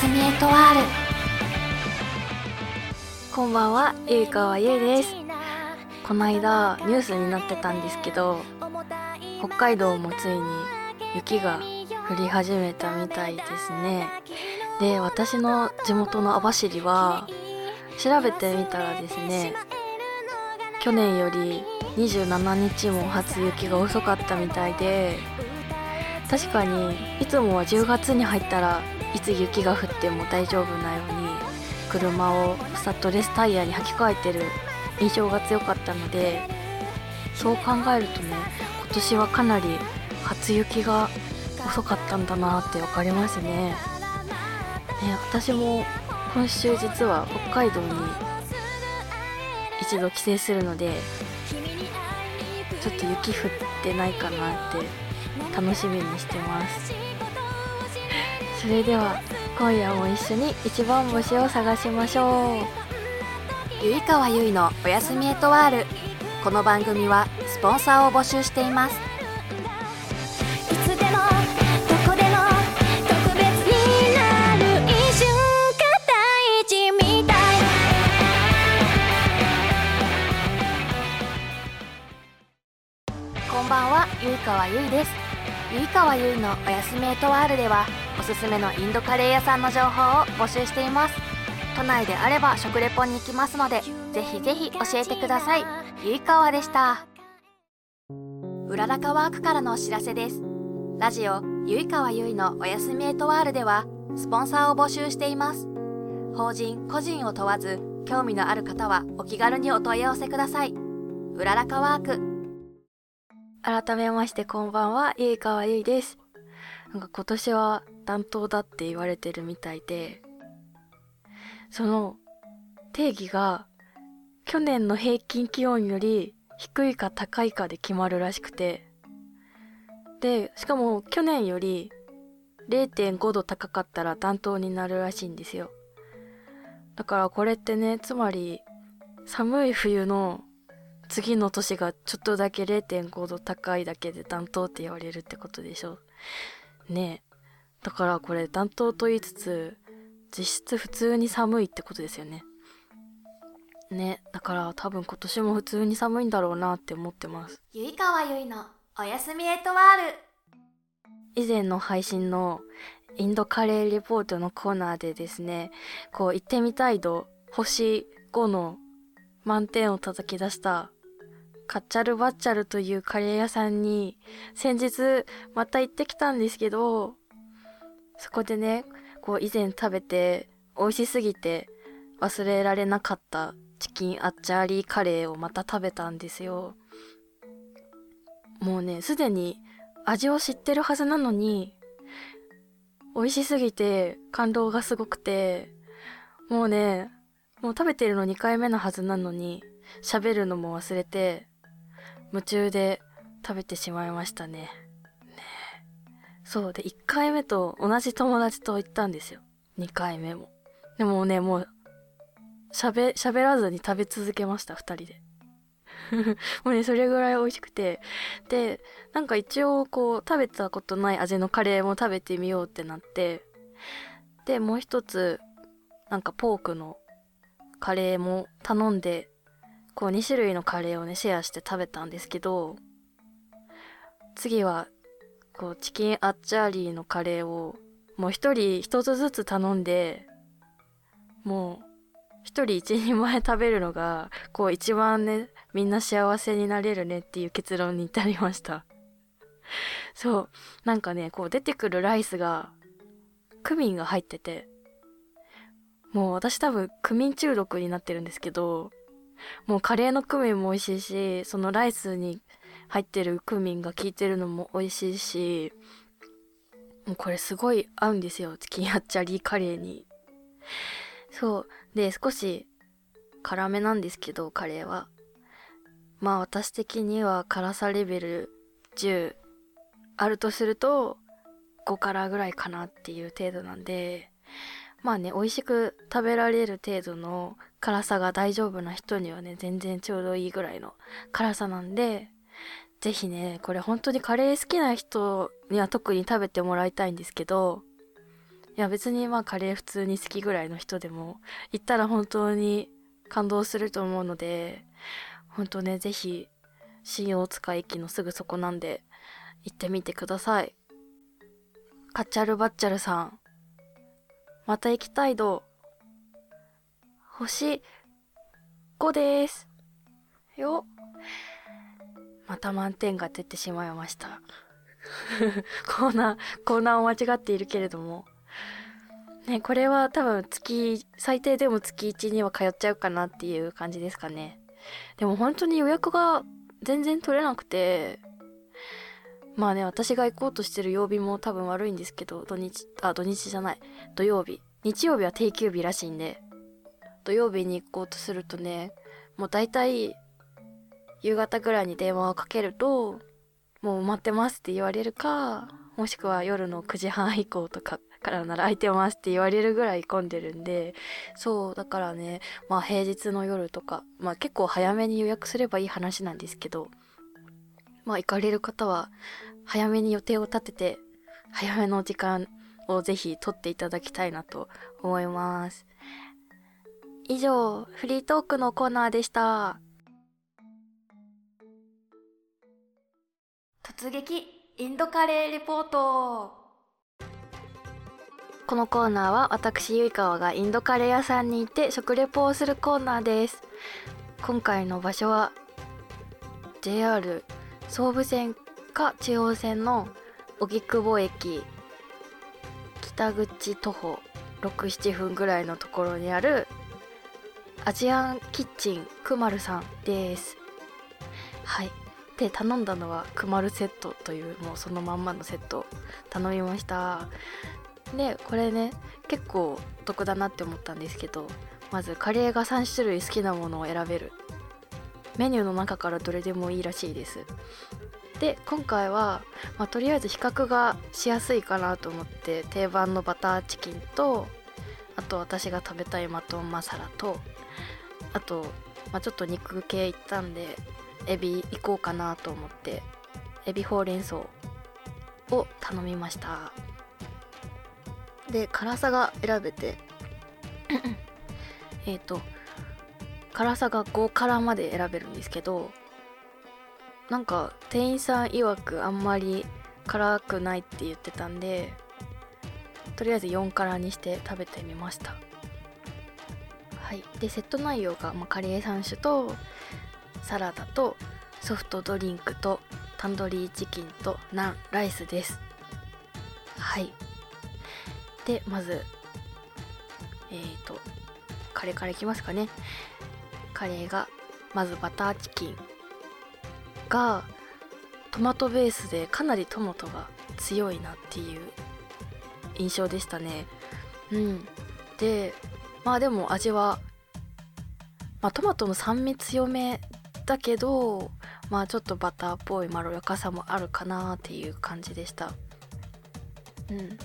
すみエトワールこんばんは、ゆいかわゆいです。この間ニュースになってたんですけど、北海道もついに雪が降り始めたみたいですね。で、私の地元の網走は調べてみたらですね、去年より27日も初雪が遅かったみたいで、確かにいつもは10月に入ったらいつ雪が降っても大丈夫なように車をスタッドレスタイヤに履き替えてる印象が強かったのでそう考えるとね今年はかなり初雪が遅かったんだなって分かりますね。ね私も今週実は北海道に一度帰省するのでちょっと雪降ってないかなって楽しみにしてます。それでは今夜も一緒に一番星を探しましょう。ゆいかわゆいのおやすみエトワールこの番組はスポンサーを募集しています。こんばんはゆいかわゆいですゆいかわゆいのおやすみエトワールではおすすめのインドカレー屋さんの情報を募集しています。都内であれば食レポに行きますのでぜひぜひ教えてください。ゆいかわでした。うららかワークからのお知らせです。ラジオゆいかわゆいのおやすみエトワールではスポンサーを募集しています。法人個人を問わず興味のある方はお気軽にお問い合わせください。うららかワーク。改めましてこんばんは。ゆいかわゆいです。なんか今年は暖冬だって言われてるみたいでその定義が去年の平均気温より低いか高いかで決まるらしくてでしかも去年より0.5度高かったら暖冬になるらしいんですよ。だからこれってねつまり寒い冬の次の年がちょっとだけ0.5度高いだけで暖冬って言われるってことでしょねえ。だからこれ暖冬と言いつつ実質普通に寒いってことですよね。ね。だから多分今年も普通に寒いんだろうなって思ってます。ゆいかわゆいのおやすみエトワール。以前の配信のインドカレーレポートのコーナーでですねこう行ってみたい度星5の満点を叩き出したカッチャルバッチャルというカレー屋さんに先日また行ってきたんですけどそこでねこう以前食べて美味しすぎて忘れられなかったチキンアッチャーリーカレーをまた食べたんですよ。もうねすでに味を知ってるはずなのに美味しすぎて感動がすごくてもうねもう食べてるの2回目のはずなのに喋るのも忘れて夢中で食べてしまいましたね。ねそうで1回目と同じ友達と行ったんですよ。2回目も。でもね、もう喋、喋らずに食べ続けました、2人で。もうね、それぐらい美味しくて。で、なんか一応こう食べたことない味のカレーも食べてみようってなって。で、もう一つ、なんかポークのカレーも頼んでこう2種類のカレーをねシェアして食べたんですけど次はこうチキンアッチャーリーのカレーをもう一人一つずつ頼んでもう一人一人前食べるのがこう一番ねみんな幸せになれるねっていう結論に至りました。そうなんかねこう出てくるライスがクミンが入っててもう私多分クミン中毒になってるんですけどもうカレーのクミンも美味しいし、そのライスに入ってるクミンが効いてるのも美味しいし、もうこれすごい合うんですよ。チキンアッチャリーカレーに。そう。で、少し辛めなんですけど、カレーは。まあ私的には辛さレベル10あるとすると5辛ぐらいかなっていう程度なんで、まあね、美味しく食べられる程度の辛さが大丈夫な人にはね、全然ちょうどいいぐらいの辛さなんで、ぜひね、これ本当にカレー好きな人には特に食べてもらいたいんですけど、いや別にまあカレー普通に好きぐらいの人でも行ったら本当に感動すると思うので本当ねぜひ新大塚駅のすぐそこなんで行ってみてください。カッチャルバッチャルさんまた行きたい度星5です。よ。また満点が出てしまいました。コーナーコーナーを間違っているけれども。ね、これは多分月、最低でも月1には通っちゃうかなっていう感じですかね。でも本当に予約が全然取れなくて、まあね、私が行こうとしてる曜日も多分悪いんですけど、土日、あ、土日じゃない、土曜日。日曜日は定休日らしいんで、土曜日に行こうとするとね、もう大体、夕方ぐらいに電話をかけると、もう待ってますって言われるか、もしくは夜の9時半以降とかからなら空いてますって言われるぐらい混んでるんで、そう、だからね、まあ平日の夜とか、まあ結構早めに予約すればいい話なんですけど、まあ行かれる方は早めに予定を立てて、早めの時間をぜひ取っていただきたいなと思います。以上、フリートークのコーナーでした。突撃インドカレーレポートこのコーナーは私ゆいかわがインドカレー屋さんに行って食レポをするコーナーです今回の場所は JR 総武線か中央線の荻窪駅北口徒歩67分ぐらいのところにあるアジアンキッチンくまるさんです。はい。で頼んだのはくまるセットというもうそのまんまのセット頼みました。でこれね結構お得だなって思ったんですけどまずカレーが3種類好きなものを選べる。メニューの中からどれでもいいらしいです。で今回は、まあ、とりあえず比較がしやすいかなと思って定番のバターチキンとあと私が食べたいマトンマサラとあと、まあ、ちょっと肉系いったんでエビ行こうかなと思ってエビほうれん草を頼みました。で辛さが選べて えっと辛さが5辛まで選べるんですけどなんか店員さん曰くあんまり辛くないって言ってたんでとりあえず4辛にして食べてみましたはい。でセット内容が、まあ、カレー3種とサラダとソフトドリンクとタンドリーチキンとナンライスです。はい。でまずえっ、ー、とカレーからいきますかね。カレーがまずバターチキンがトマトベースでかなりトマトが強いなっていう印象でしたね。うん。でまあでも味はまあトマトの酸味強めだけどまあちょっとバターっぽいまろやかさもあるかなっていう感じでした。うん。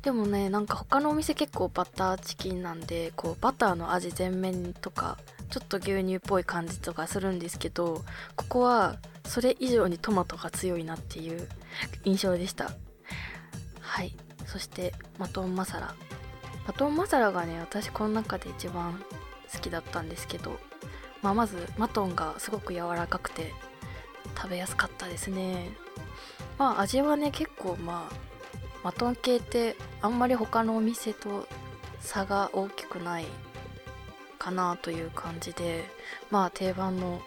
でもねなんか他のお店結構バターチキンなんでこうバターの味全面とかちょっと牛乳っぽい感じとかするんですけどここはそれ以上にトマトが強いなっていう印象でした。はい。そしてマトンマサラ。マトンマサラがね私この中で一番好きだったんですけど、まあ、まずマトンがすごく柔らかくて食べやすかったですね。まあ味はね結構まあマトン系ってあんまり他のお店と差が大きくないかなという感じでまあ定番の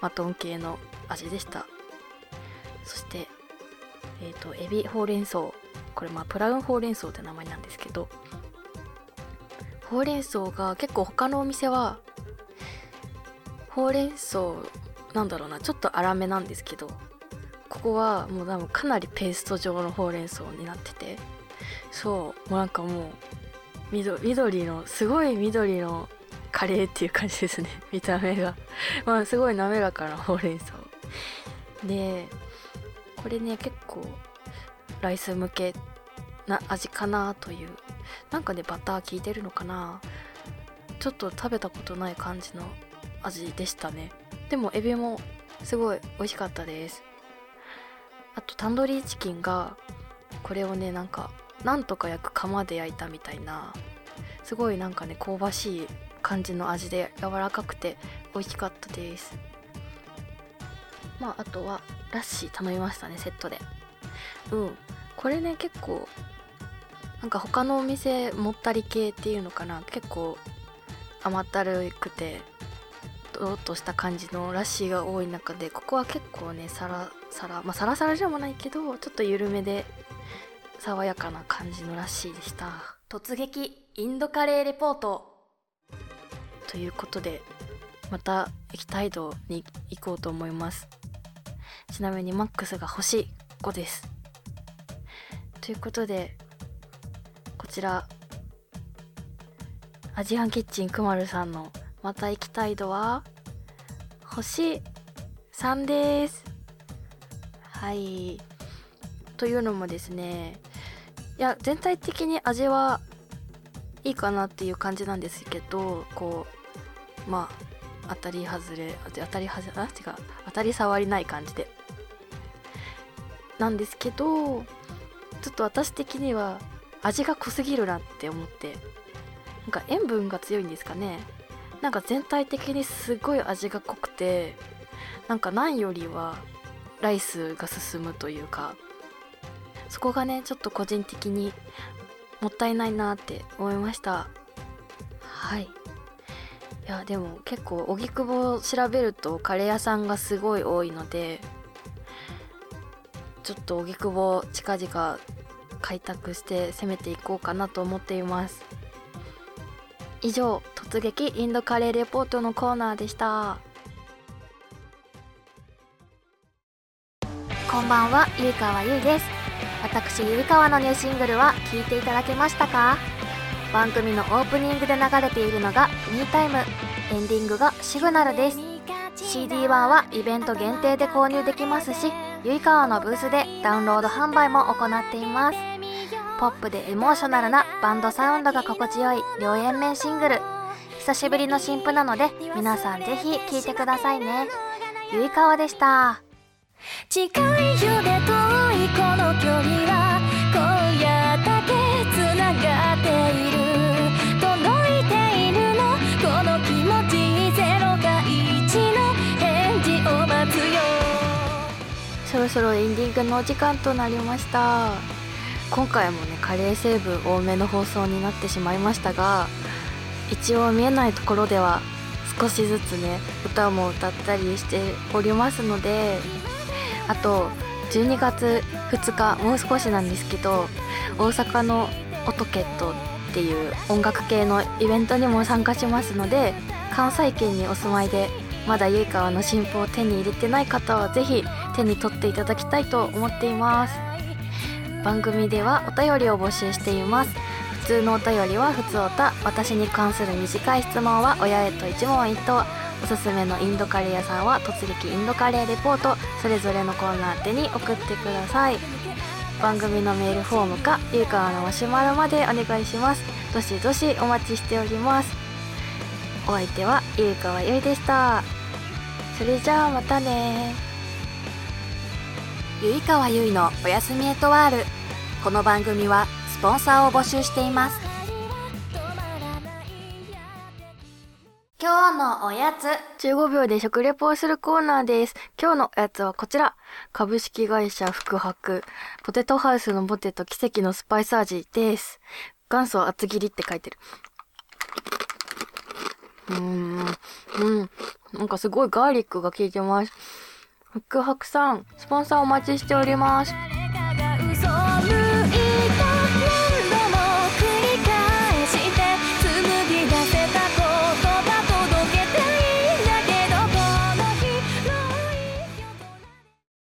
マトン系の味でした。そしてえっ、ー、とエビほうれん草。これまあプラウンほうれん草って名前なんですけどほうれん草が結構他のお店はほうれん草なんだろうなちょっと粗めなんですけどここはもう多分かなりペースト状のほうれん草になっててそうもうなんかもう緑のすごい緑のカレーっていう感じですね。見た目が。まあすごい滑らかなほうれん草でこれね結構ライス向けな味かなというなんかねバター効いてるのかな？ちょっと食べたことない感じの味でしたね。でもエビもすごい美味しかったです。あとタンドリーチキンがこれをねなんかなんとか焼く釜で焼いたみたいなすごいなんかね香ばしい感じの味で柔らかくて美味しかったです。まああとはラッシー頼みましたねセットで。うん。これね結構なんか他のお店もったり系っていうのかな？結構甘ったるくてドロッとした感じのラッシーが多い中でここは結構ねサラサラまあサラサラじゃもないけどちょっと緩めで爽やかな感じのラッシーでした。突撃インドカレーレポート。ということでまた液体度に行こうと思います。ちなみにマックスが星5です。ということでこちら。アジアンキッチンくまるさんのまた行きたい度は星3です。はい。というのもですね。いや全体的に味はいいかなっていう感じなんですけどこうまあ当たり外れ当たり外れあ違う。当たり障りない感じで。なんですけどちょっと私的には味が濃すぎるなって思って。なんか塩分が強いんですかね。なんか全体的にすごい味が濃くてなんかナンよりはライスが進むというかそこがねちょっと個人的にもったいないなって思いました。はい。いやでも結構荻窪を調べるとカレー屋さんがすごい多いのでちょっと荻窪近々開拓して攻めていこうかなと思っています。以上突撃インドカレーレポートのコーナーでした。こんばんはゆいかわゆいです。私ゆいかわのニューシングルは聴いていただけましたか？番組のオープニングで流れているのが「ミータイム」エンディングが「シグナル」です。CD 版はイベント限定で購入できますしゆいかわのブースでダウンロード販売も行っています。ポップでエモーショナルなバンドサウンドが心地よい両円面シングル。久しぶりの新譜なので皆さんぜひ聴いてくださいね。ゆいかわでした。近いようで遠いこの距離は今夜ろそろエンディングのお時間となりました。今回もねカレー成分多めの放送になってしまいましたが一応見えないところでは少しずつね歌も歌ったりしておりますのであと12月2日もう少しなんですけど大阪のオトケットっていう音楽系のイベントにも参加しますので関西圏にお住まいでまだゆいかわの新譜を手に入れてない方はぜひ手に取っていただきたいと思っています。番組ではお便りを募集しています。普通のお便りは普通おた私に関する短い質問は親へと一問一答。おすすめのインドカレー屋さんは突撃インドカレーレポート。それぞれのコーナー宛に送ってください。番組のメールフォームかゆうかわのマシュマロまでお願いします。どしどしお待ちしております。お相手はゆうかわゆいでした。それじゃあまたねゆいかわゆいのおやすみエトワールこの番組はスポンサーを募集しています今日のおやつ15秒で食レポをするコーナーです。今日のおやつはこちら。株式会社福白。ポテトハウスのポテト奇跡のスパイス味です。元祖厚切りって書いてる。うーん。うん。なんかすごいガーリックが効いてます。ふくふくさん、スポンサーお待ちしております。